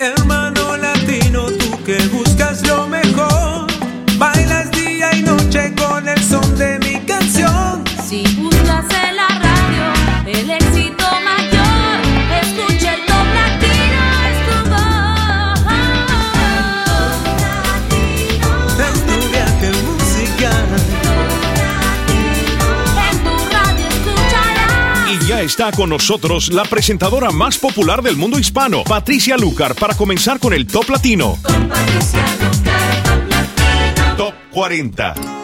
Hermano latino, está con nosotros la presentadora más popular del mundo hispano, Patricia Lucar, para comenzar con el Top Latino. Top 40.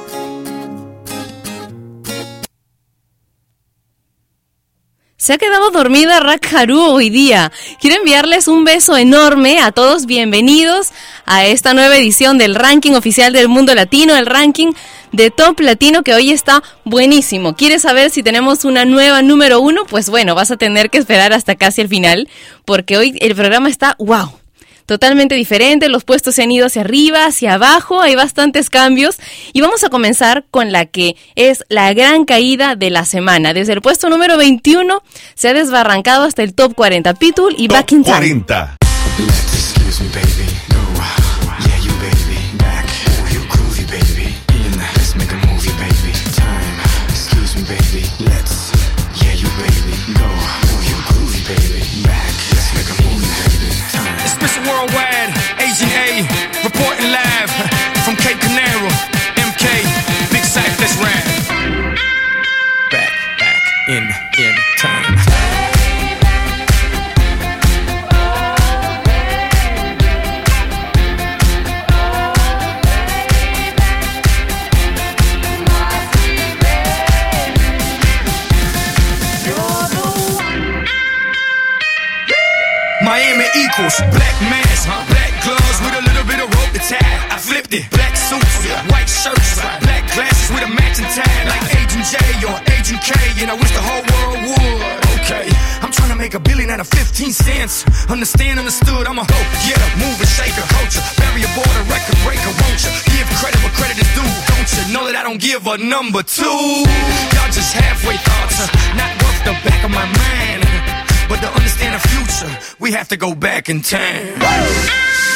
Se ha quedado dormida Rack Haru hoy día. Quiero enviarles un beso enorme a todos. Bienvenidos a esta nueva edición del ranking oficial del mundo latino, el ranking de Top Latino que hoy está buenísimo. ¿Quieres saber si tenemos una nueva número uno? Pues bueno, vas a tener que esperar hasta casi el final porque hoy el programa está wow totalmente diferente, los puestos se han ido hacia arriba, hacia abajo, hay bastantes cambios y vamos a comenzar con la que es la gran caída de la semana. Desde el puesto número 21 se ha desbarrancado hasta el top 40. Pitbull y Back in Top Time. 40. Excuse me, baby. In, in time. Miami equals black mask, black gloves with a little bit of rope to tie. I flipped it, black suits, white shirts, black glasses with a matching tie, like Agent J or Agent K, and I wish the whole world would. Okay, I'm trying to make a billion out of 15 cents. Understand, understood, I'm a hoe, yeah, move and shaker, culture, barrier border, record breaker, won't you? Give credit where credit is due, don't you? Know that I don't give a number two. Y'all just halfway thoughts, uh, not worth the back of my mind. But to understand the future, we have to go back in time. I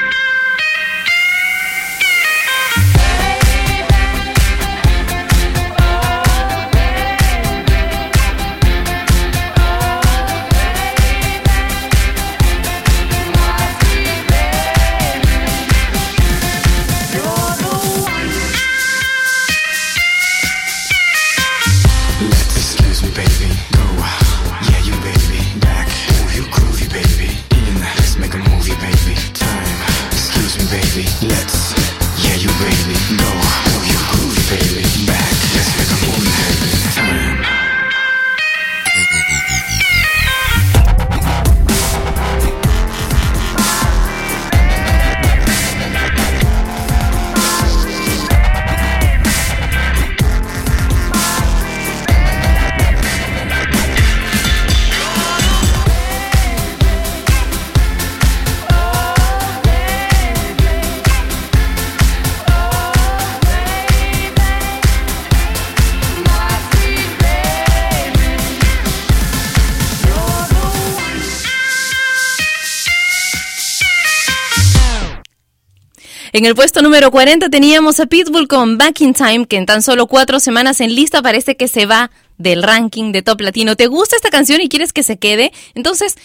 En el puesto número 40 teníamos a Pitbull con Back in Time, que en tan solo cuatro semanas en lista parece que se va del ranking de Top Latino. ¿Te gusta esta canción y quieres que se quede? Entonces,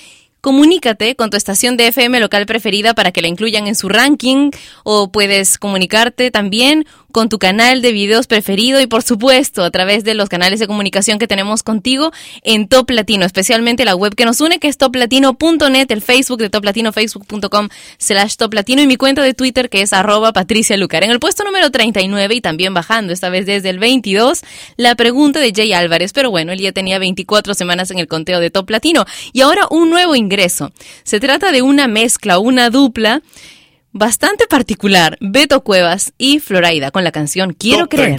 comunícate con tu estación de FM local preferida para que la incluyan en su ranking o puedes comunicarte también con tu canal de videos preferido y por supuesto a través de los canales de comunicación que tenemos contigo en Top Latino, especialmente la web que nos une que es toplatino.net, el Facebook de Top Latino, facebook.com slash Top Latino y mi cuenta de Twitter que es arroba Patricia Lucar. En el puesto número 39 y también bajando, esta vez desde el 22, la pregunta de Jay Álvarez, pero bueno, él ya tenía 24 semanas en el conteo de Top Latino y ahora un nuevo ingreso Congreso. Se trata de una mezcla, una dupla bastante particular, Beto Cuevas y Floraida, con la canción Quiero creer.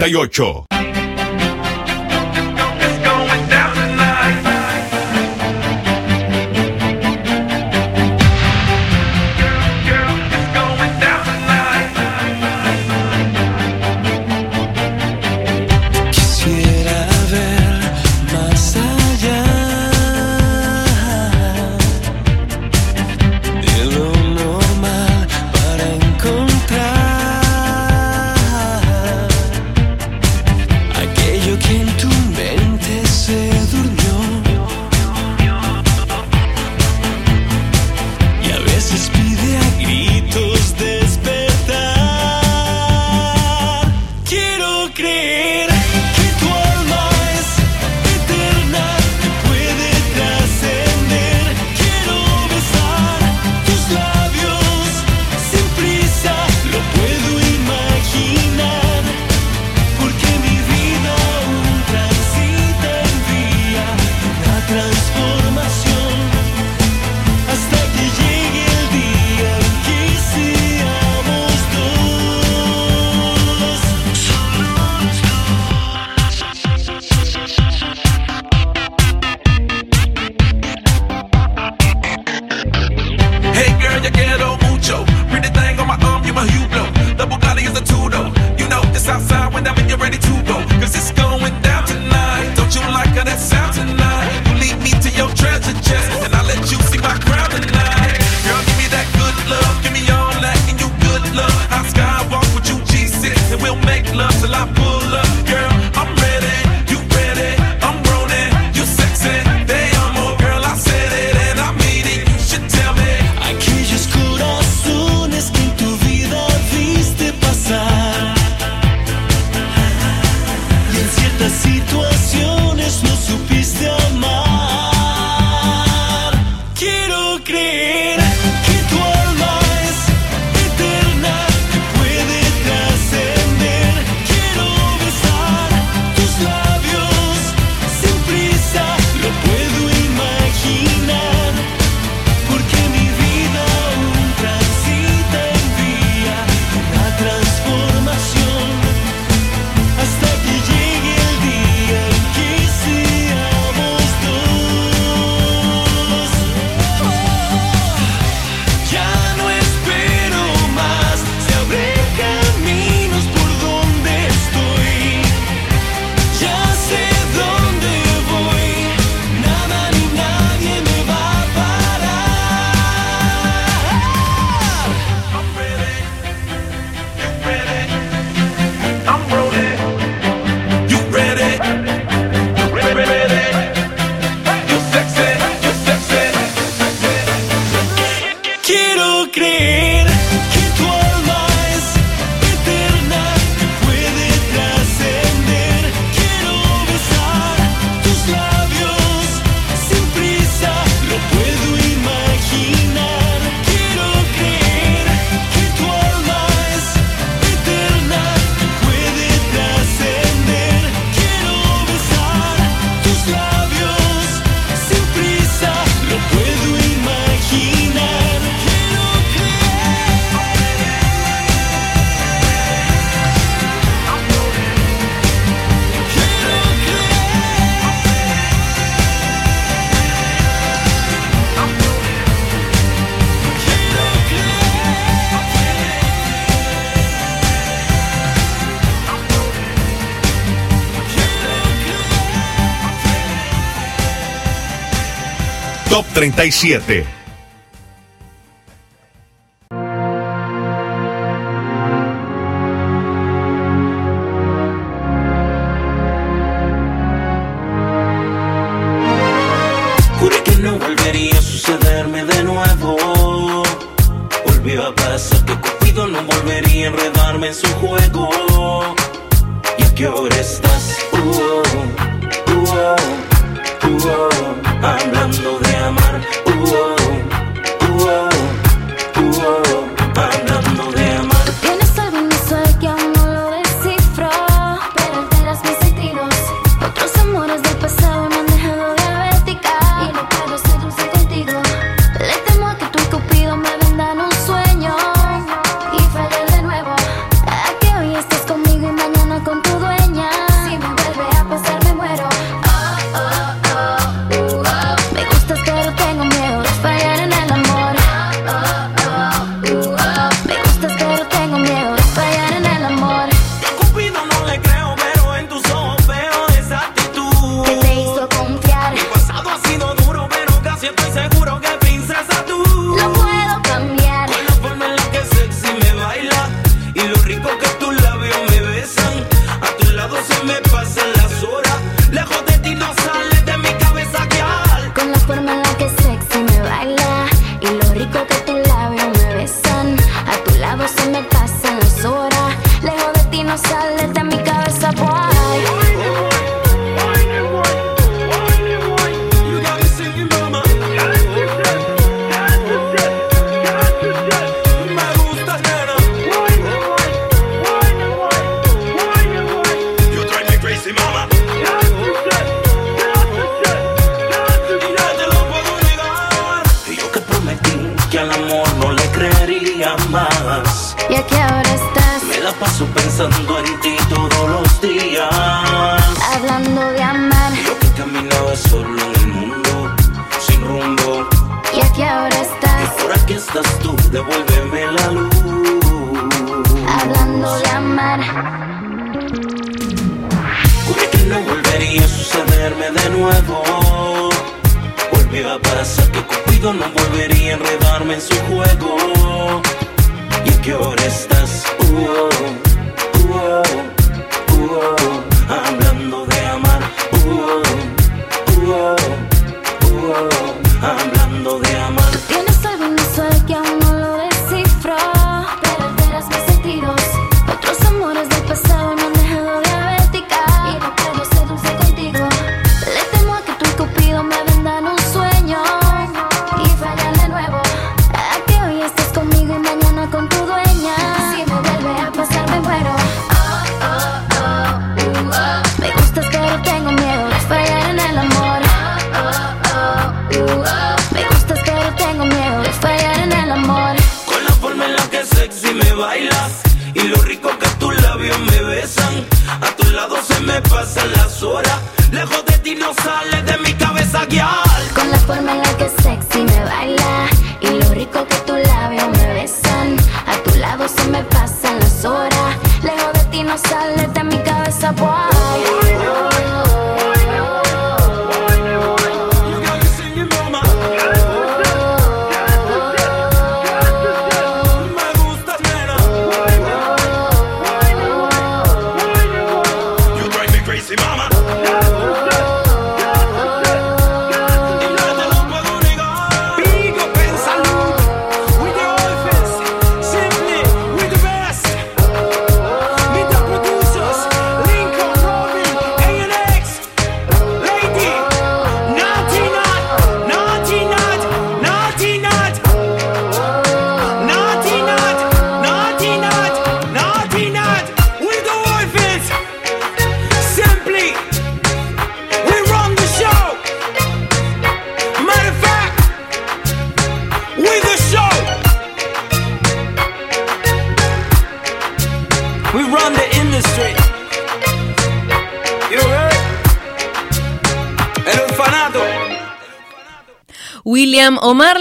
Top 37.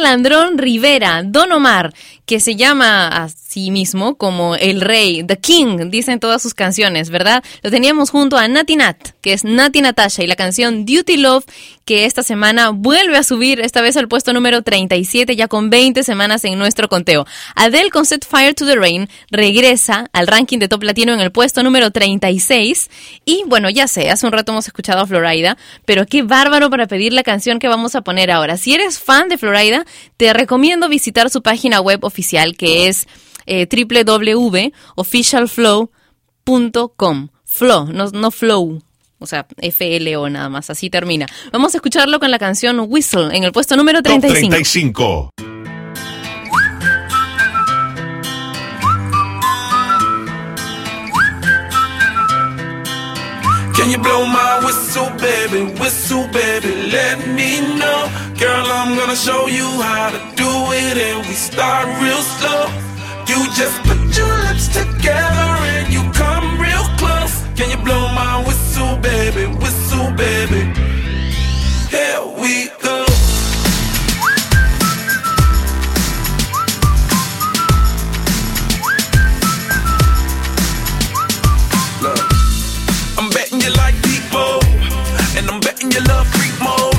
Landrón Rivera, Don Omar, que se llama a sí mismo como el rey, The King, dicen todas sus canciones, ¿verdad? Lo teníamos junto a Natinat que es Nati Natasha, y la canción Duty Love, que esta semana vuelve a subir, esta vez al puesto número 37, ya con 20 semanas en nuestro conteo. Adele con Set Fire to the Rain regresa al ranking de Top Latino en el puesto número 36. Y bueno, ya sé, hace un rato hemos escuchado a Florida, pero qué bárbaro para pedir la canción que vamos a poner ahora. Si eres fan de Florida, te recomiendo visitar su página web oficial que es eh, www.officialflow.com. Flow, no, no flow. O sea, F-L-O nada más, así termina. Vamos a escucharlo con la canción Whistle en el puesto número Top 35. 35. Can you blow my whistle, baby? Whistle, baby, let me know. Girl, I'm gonna show you how to do it, and we start real slow. You just put your lips together and you come real. Can you blow my whistle, baby? Whistle, baby. Here we go. Look, I'm betting you like people, and I'm betting you love freak mode,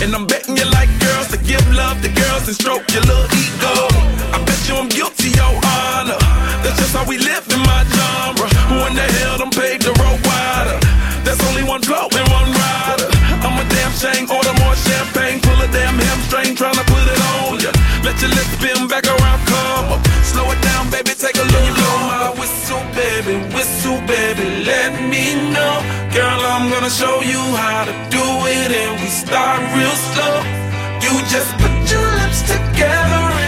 and I'm betting you like girls to give love to girls and stroke your little ego. I bet you I'm guilty, your honor. That's just how we live in my genre. Who in the hell done paved the road wider? There's only one flow and one rider. I'm a damn shame, order more champagne, pull a damn hamstring, tryna put it on ya. Let your lips spin back around, come up. Slow it down, baby, take a look. You Blow my whistle, baby, whistle, baby, let me know. Girl, I'm gonna show you how to do it, and we start real slow. You just put your lips together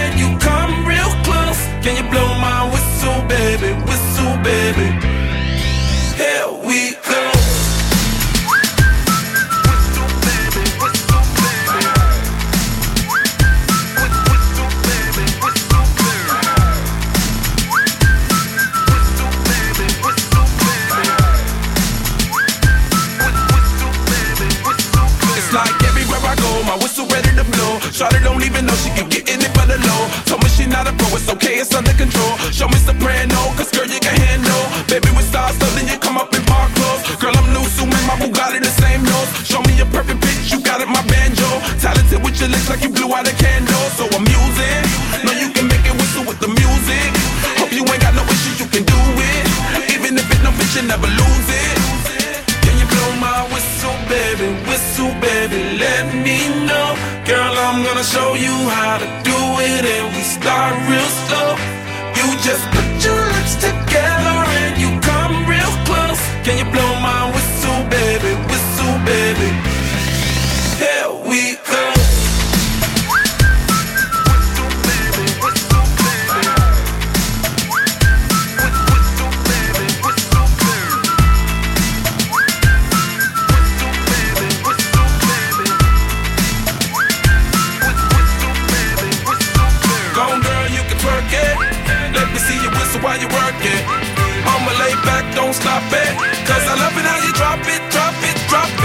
know she can get in it for the low. Told me she not a pro, it's okay, it's under control. Show me soprano, cause girl, you can handle. Baby, we stars, so then you come up in park clothes. Girl, I'm new, so my Bugatti the same nose. Show me a perfect pitch, you got it, my banjo. Talented with your lips like you blew out a candle. So I'm using, know you can make it whistle with the music. Hope you ain't got no issues, you can do it. Even if it no bitch, you never lose show you how to do it, and we start real slow. You just I love it how you drop it, drop it, drop it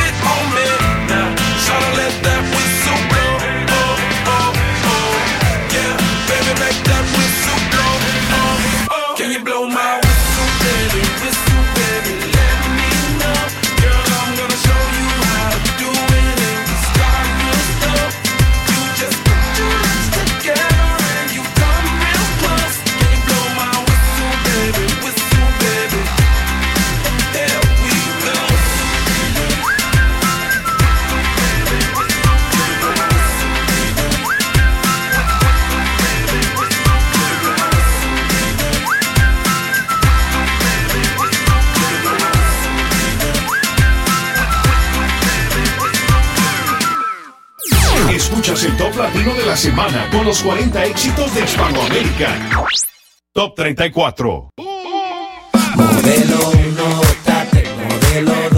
semana con los 40 éxitos de Hispanoamérica. Top 34. Modelo 1, botate, modelo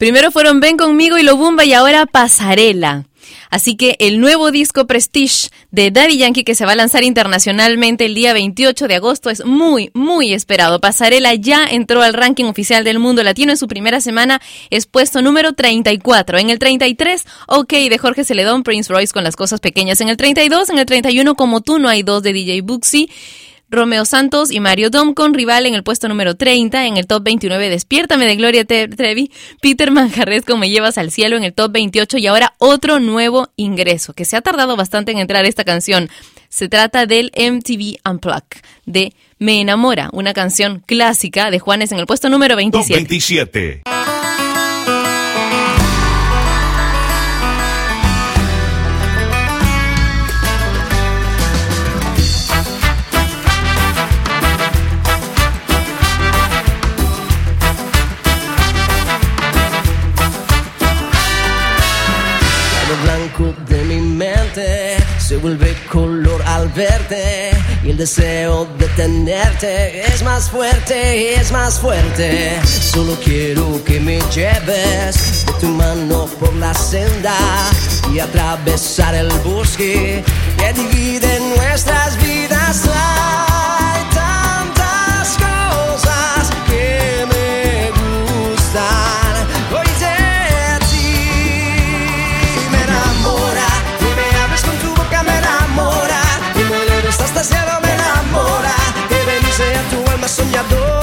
Primero fueron Ven conmigo y Lo Bumba y ahora Pasarela. Así que el nuevo disco Prestige de Daddy Yankee que se va a lanzar internacionalmente el día 28 de agosto es muy, muy esperado. Pasarela ya entró al ranking oficial del mundo latino en su primera semana, es puesto número 34. En el 33, OK de Jorge Celedón, Prince Royce con las cosas pequeñas. En el 32, en el 31, Como tú no hay dos de DJ Buxi. Romeo Santos y Mario Dom con rival en el puesto número 30, en el top 29 Despiértame de Gloria Trevi, Peter Manjarres con Me Llevas al Cielo en el top 28 y ahora otro nuevo ingreso que se ha tardado bastante en entrar esta canción. Se trata del MTV Unplugged de Me Enamora, una canción clásica de Juanes en el puesto número Top 27. Vuelve color al verte y el deseo de tenerte es más fuerte, es más fuerte. Solo quiero que me lleves de tu mano por la senda y atravesar el bosque que divide nuestras vidas. Sea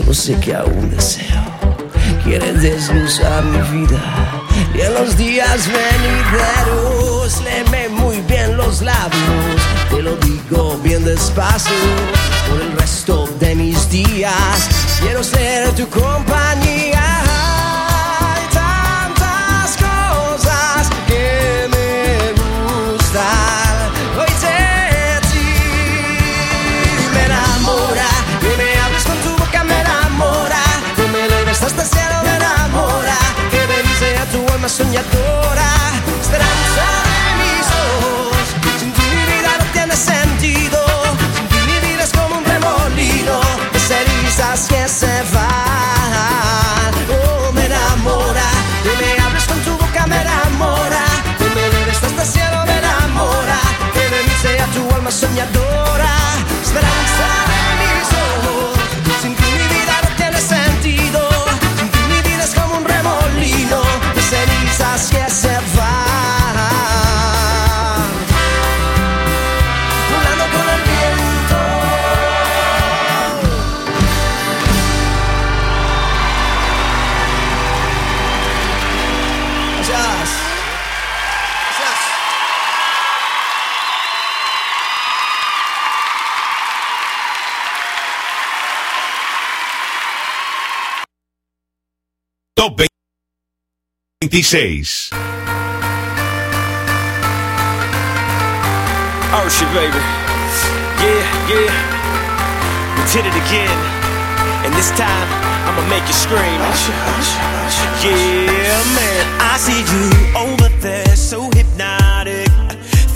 solo sé que aún deseo. Quieres desluzar mi vida y en los días venideros léeme muy bien los labios. Te lo digo bien despacio por el resto de mis días. Quiero ser tu compañía. soñadora, esperanza de mis ojos. Sin ti mi vida no tiene sentido, sin ti mi vida es como un remolino que se se va. Oh, me enamora, tú me abres con tu boca, me enamora, tú me bebes hasta el cielo, me enamora, que de mí tu alma soñadora, esperanza. 26. Oh shit, baby. Yeah, yeah. We did it again. And this time, I'ma make you scream. Yeah, man. I see you over there, so hypnotic.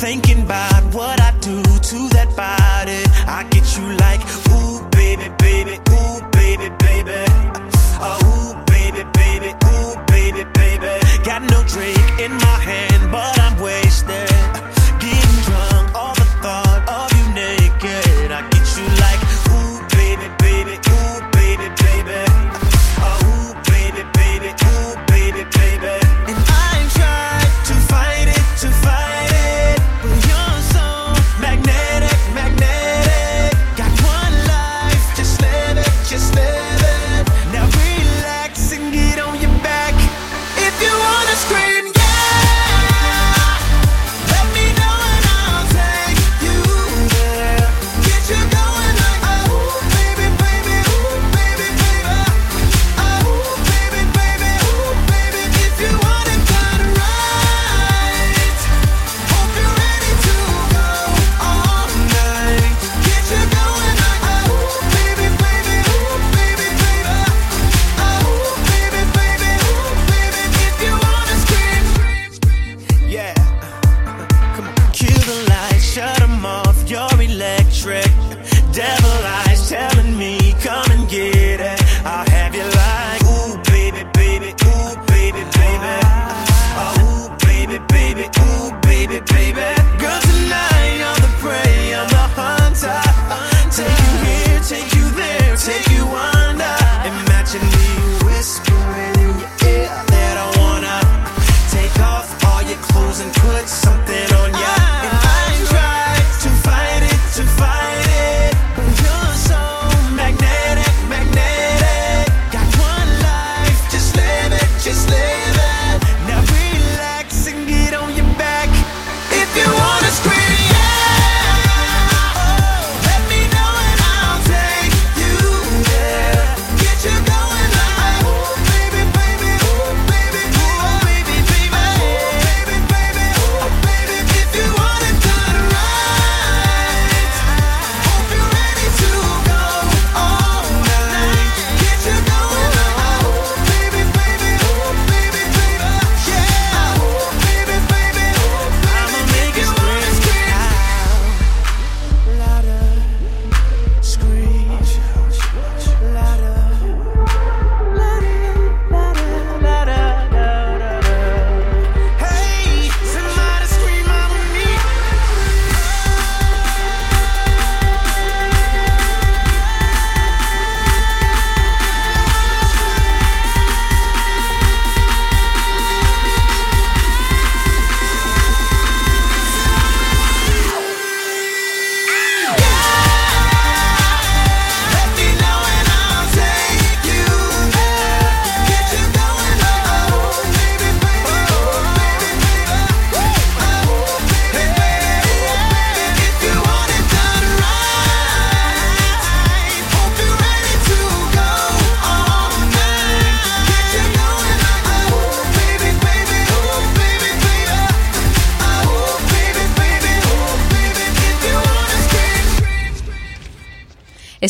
Thinking about what I do to that body. I get you like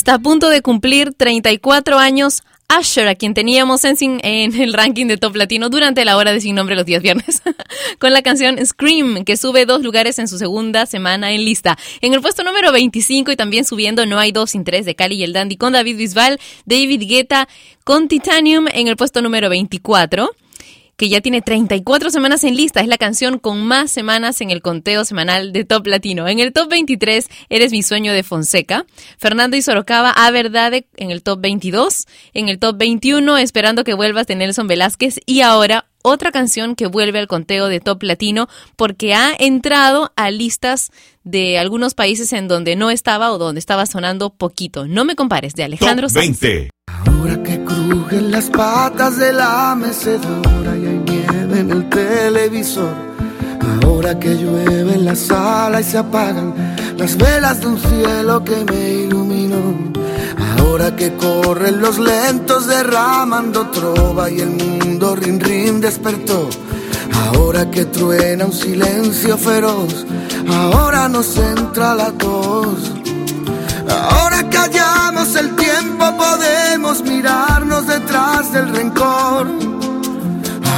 Está a punto de cumplir 34 años Asher, a quien teníamos en, en, el ranking de Top Latino durante la hora de Sin Nombre los días viernes, con la canción Scream, que sube dos lugares en su segunda semana en lista. En el puesto número 25 y también subiendo No hay dos sin tres de Cali y el Dandy con David Bisbal, David Guetta con Titanium en el puesto número 24 ya tiene 34 semanas en lista. Es la canción con más semanas en el conteo semanal de Top Latino. En el Top 23, Eres mi sueño de Fonseca. Fernando y Sorocaba, A Verdade en el Top 22. En el Top 21, Esperando que vuelvas de Nelson Velázquez. Y ahora, otra canción que vuelve al conteo de Top Latino porque ha entrado a listas de algunos países en donde no estaba o donde estaba sonando poquito. No me compares, de Alejandro Top Sanz. 20. Ahora que crujen las patas de la mecedora y hay nieve en el televisor. Ahora que llueve en la sala y se apagan las velas de un cielo que me iluminó. Ahora que corren los lentos derramando trova y el mundo rin rin despertó. Ahora que truena un silencio feroz, ahora nos entra la tos. Ahora que hallamos el tiempo podemos mirarnos detrás del rencor.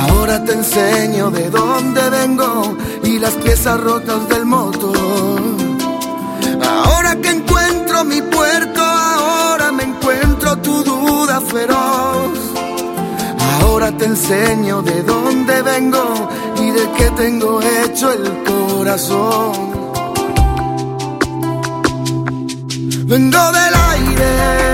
Ahora te enseño de dónde vengo y las piezas rotas del motor. Ahora que encuentro mi puerto, ahora me encuentro tu duda feroz. Te enseño de dónde vengo y de qué tengo hecho el corazón. Vengo del aire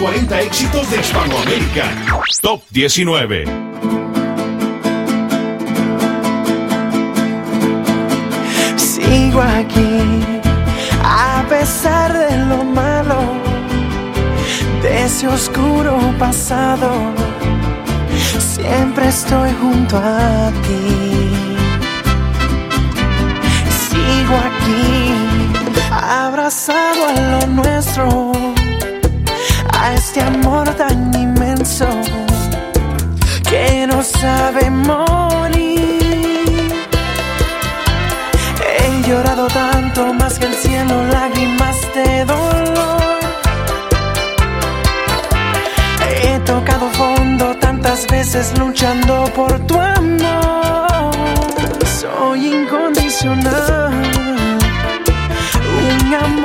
40 éxitos de Hispanoamérica. Top 19. Sigo aquí, a pesar de lo malo, de ese oscuro pasado. siempre estoy junto a ti. Sigo aquí, abrazado a lo nuestro, este amor tan inmenso que no sabe morir. He llorado tanto más que el cielo, lágrimas de dolor. He tocado fondo tantas veces luchando por tu amor. Soy incondicional, un amor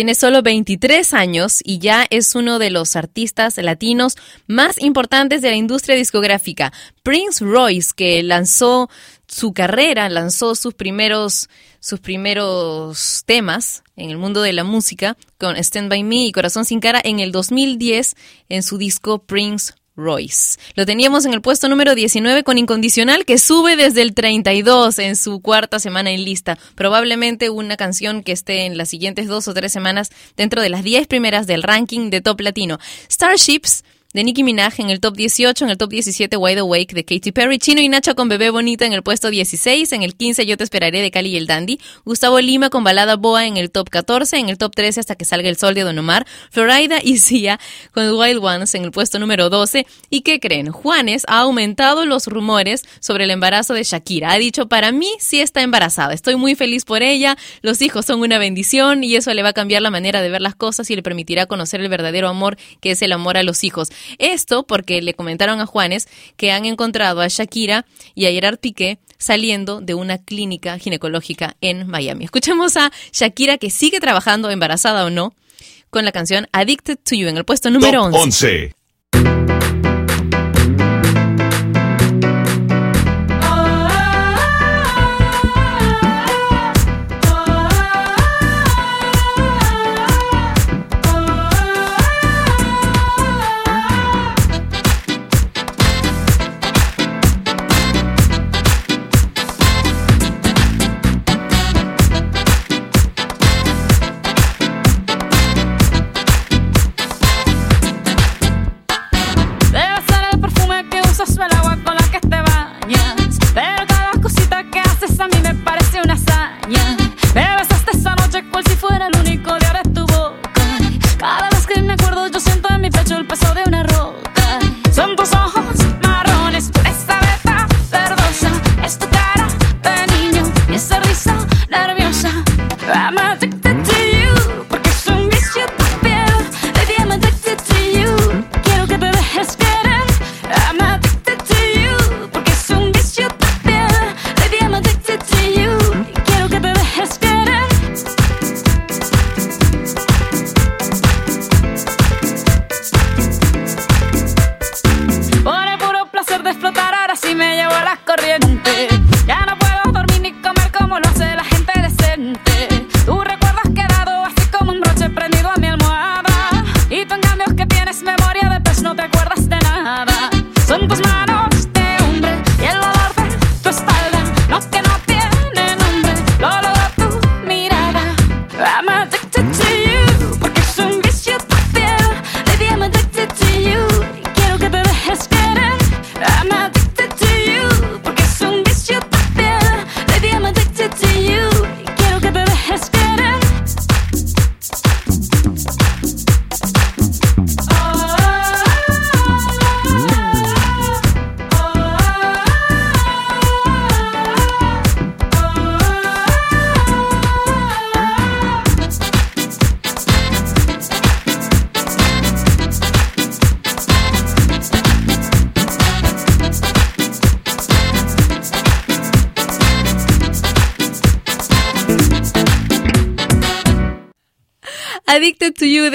Tiene solo 23 años y ya es uno de los artistas latinos más importantes de la industria discográfica. Prince Royce, que lanzó su carrera, lanzó sus primeros, sus primeros temas en el mundo de la música con Stand By Me y Corazón Sin Cara en el 2010 en su disco Prince Royce. Lo teníamos en el puesto número 19 con Incondicional, que sube desde el 32 en su cuarta semana en lista. Probablemente una canción que esté en las siguientes dos o tres semanas dentro de las 10 primeras del ranking de Top Latino. Starships de Nicki Minaj en el top 18, en el top 17 Wide Awake de Katy Perry, Chino y Nacho con Bebé Bonita en el puesto 16, en el 15 Yo te esperaré de Cali y el Dandy, Gustavo Lima con Balada Boa en el top 14, en el top 13 Hasta que salga el sol de Don Omar, Florida y Sia con Wild Ones en el puesto número 12, y ¿qué creen? Juanes ha aumentado los rumores sobre el embarazo de Shakira, ha dicho para mí sí está embarazada, estoy muy feliz por ella, los hijos son una bendición y eso le va a cambiar la manera de ver las cosas y le permitirá conocer el verdadero amor que es el amor a los hijos. Esto porque le comentaron a Juanes que han encontrado a Shakira y a Gerard Piqué saliendo de una clínica ginecológica en Miami. Escuchemos a Shakira que sigue trabajando, embarazada o no, con la canción Addicted to You en el puesto número Top 11. 11.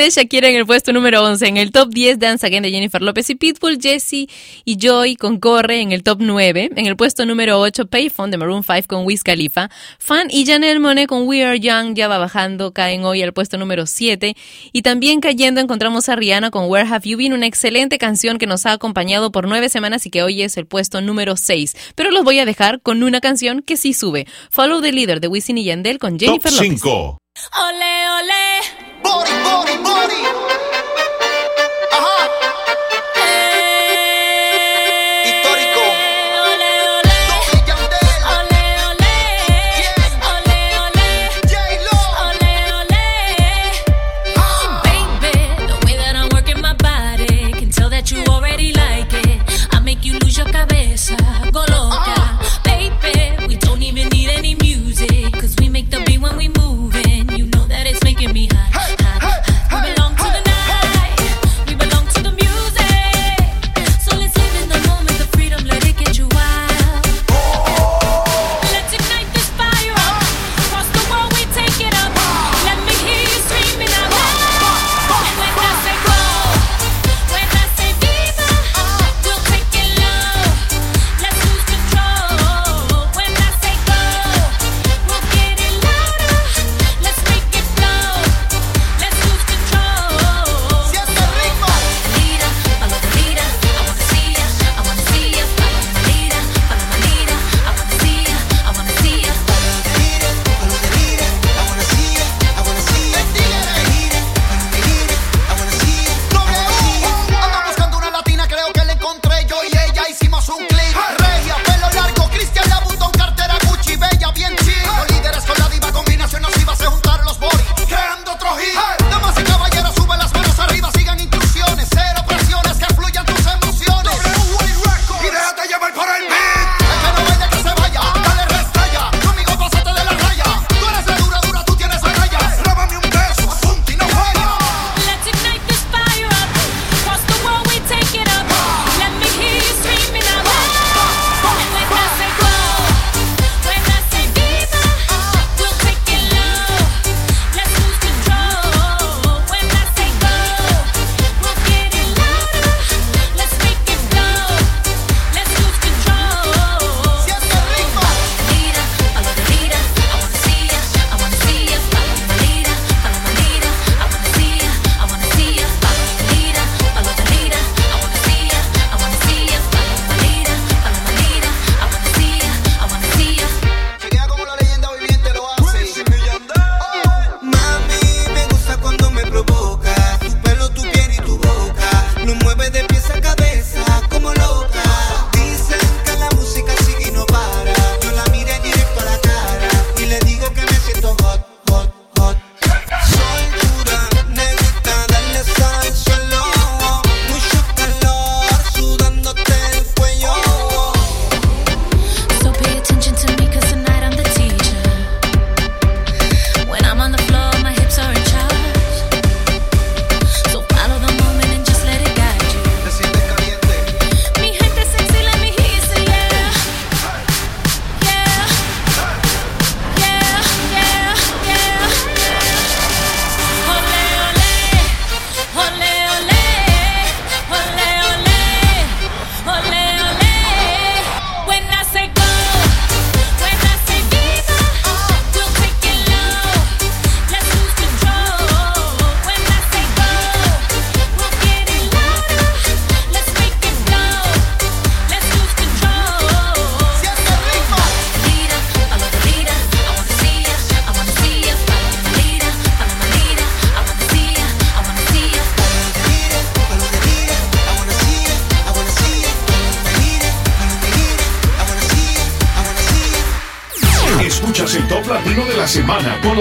De Shakira en el puesto número 11. En el top 10, Dance Again de Jennifer López y Pitbull, Jesse y Joy con Corre en el top 9. En el puesto número 8, Payphone de Maroon 5 con Wiz Khalifa. Fan y Janelle Monet con We Are Young ya va bajando, caen hoy al puesto número 7. Y también cayendo encontramos a Rihanna con Where Have You Been, una excelente canción que nos ha acompañado por nueve semanas y que hoy es el puesto número 6. Pero los voy a dejar con una canción que sí sube. Follow the Leader de Wisin y Yandel con Jennifer Top López. 5. Ole, ole. Body, body, body.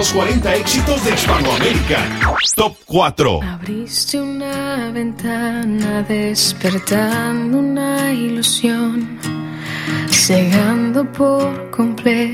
los 40 éxitos de Hispanoamérica. Top 4. Abriste una ventana despertando una ilusión, cegando por completo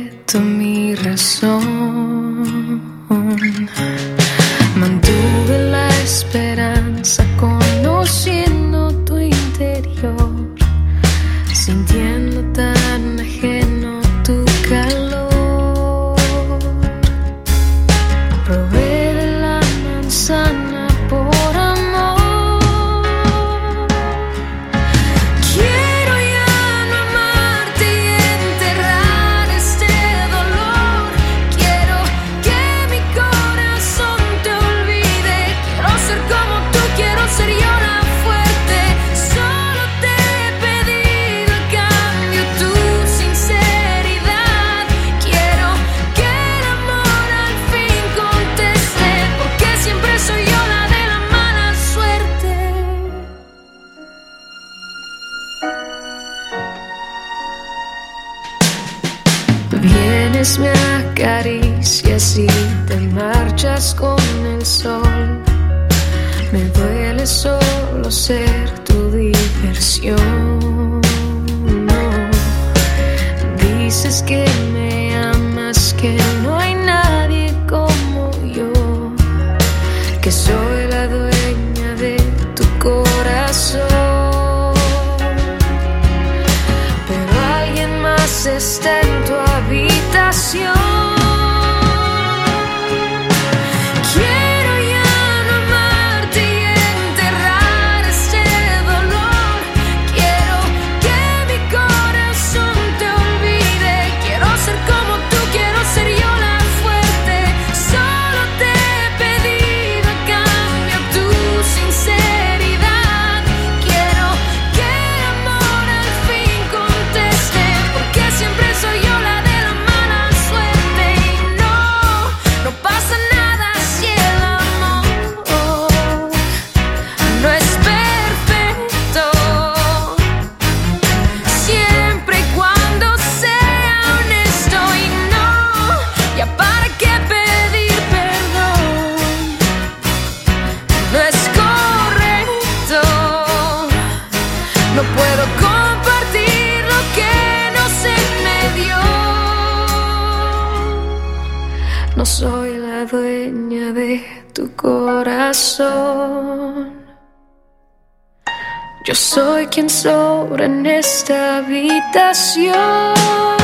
tu corazón. Yo soy quien sobra en esta habitación.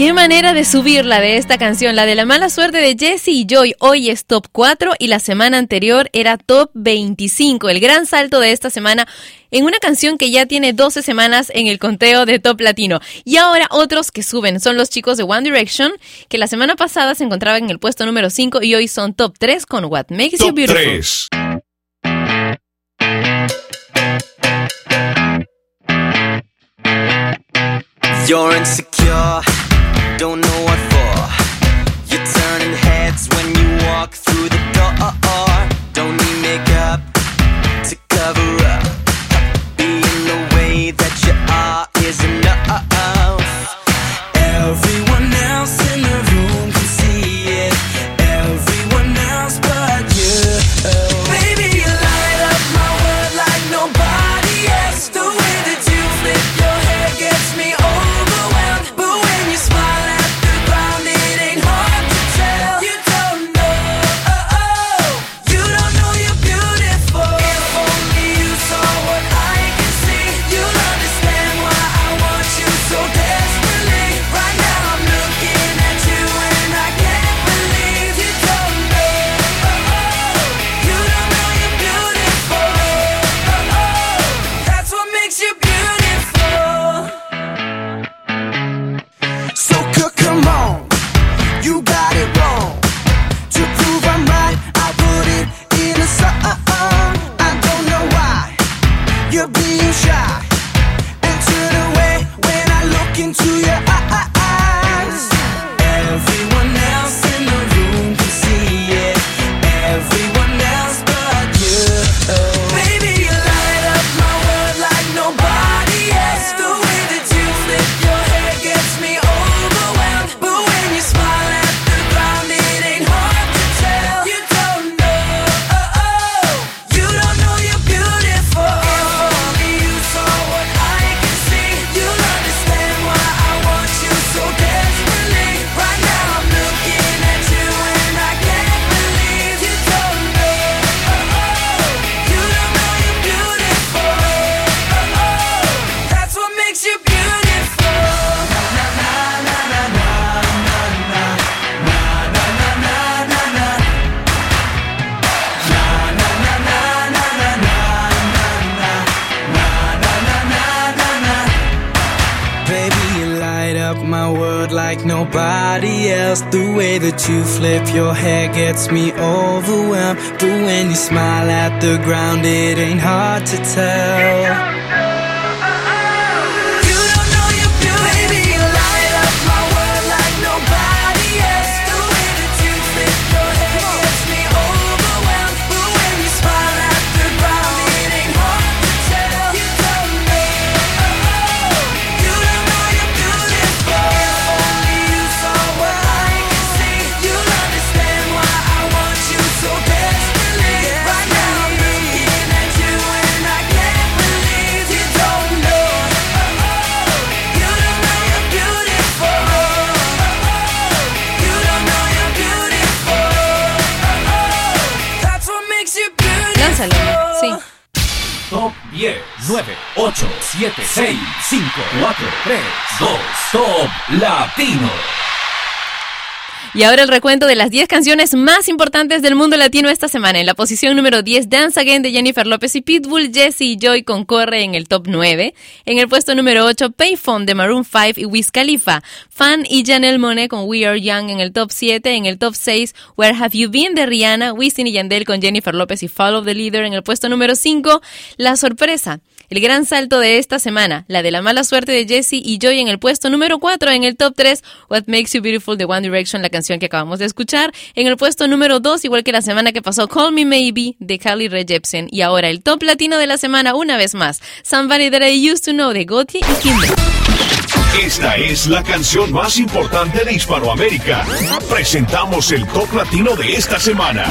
Qué manera de subirla de esta canción, la de la mala suerte de Jesse y Joy. Hoy es top 4 y la semana anterior era top 25. El gran salto de esta semana en una canción que ya tiene 12 semanas en el conteo de top latino. Y ahora otros que suben son los chicos de One Direction, que la semana pasada se encontraban en el puesto número 5 y hoy son top 3 con What Makes top You Beautiful. 3. You're insecure. Don't know gets me Y ahora el recuento de las 10 canciones más importantes del mundo latino esta semana. En la posición número 10, Dance Again de Jennifer López y Pitbull, Jesse y Joy concorre en el top 9. En el puesto número 8, Payphone de Maroon 5 y Wiz Khalifa. Fan y Janelle Monet con We Are Young en el top 7. En el top 6, Where Have You Been de Rihanna, Wisin y Yandel con Jennifer López y Follow the Leader. En el puesto número 5, La Sorpresa. El gran salto de esta semana, la de la mala suerte de Jesse y Joy en el puesto número 4, en el top 3, What Makes You Beautiful de One Direction, la canción que acabamos de escuchar. En el puesto número 2, igual que la semana que pasó, Call Me Maybe de Carly Rae Jepsen. Y ahora el top latino de la semana, una vez más, Somebody That I Used to Know de Gotti y Kimber. Esta es la canción más importante de Hispanoamérica. Presentamos el top latino de esta semana.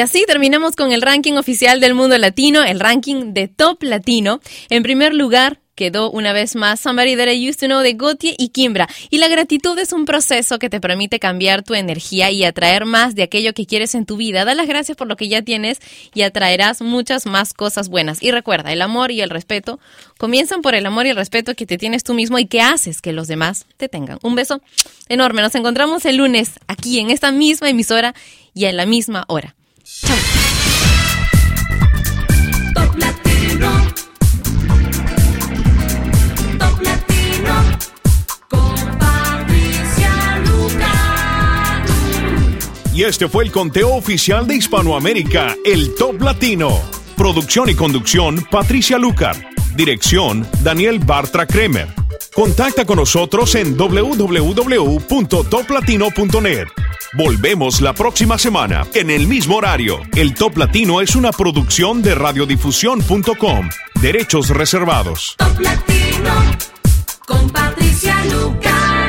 Y así terminamos con el ranking oficial del mundo latino, el ranking de top latino. En primer lugar, quedó una vez más Somebody That I Used to Know de Gautier y Kimbra. Y la gratitud es un proceso que te permite cambiar tu energía y atraer más de aquello que quieres en tu vida. Da las gracias por lo que ya tienes y atraerás muchas más cosas buenas. Y recuerda, el amor y el respeto comienzan por el amor y el respeto que te tienes tú mismo y que haces que los demás te tengan. Un beso enorme. Nos encontramos el lunes aquí en esta misma emisora y en la misma hora. Top Latino. Top Latino. Con Patricia Luca. Y este fue el conteo oficial de Hispanoamérica, el Top Latino. Producción y conducción, Patricia Lucar. Dirección, Daniel Bartra Kremer. Contacta con nosotros en www.toplatino.net. Volvemos la próxima semana, en el mismo horario. El Top Latino es una producción de radiodifusión.com. Derechos reservados. Top Latino. Con Patricia Luca.